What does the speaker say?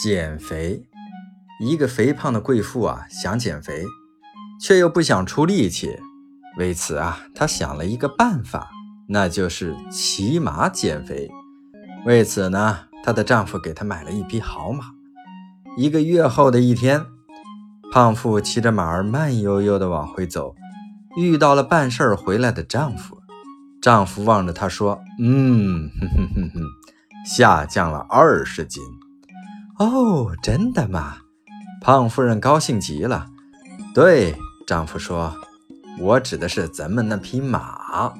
减肥。一个肥胖的贵妇啊，想减肥，却又不想出力气。为此啊，她想了一个办法，那就是骑马减肥。为此呢，她的丈夫给她买了一匹好马。一个月后的一天，胖妇骑着马儿慢悠悠地往回走，遇到了办事儿回来的丈夫。丈夫望着她说：“嗯，哼哼哼哼，下降了二十斤。哦，真的吗？”胖夫人高兴极了。对丈夫说：“我指的是咱们那匹马。”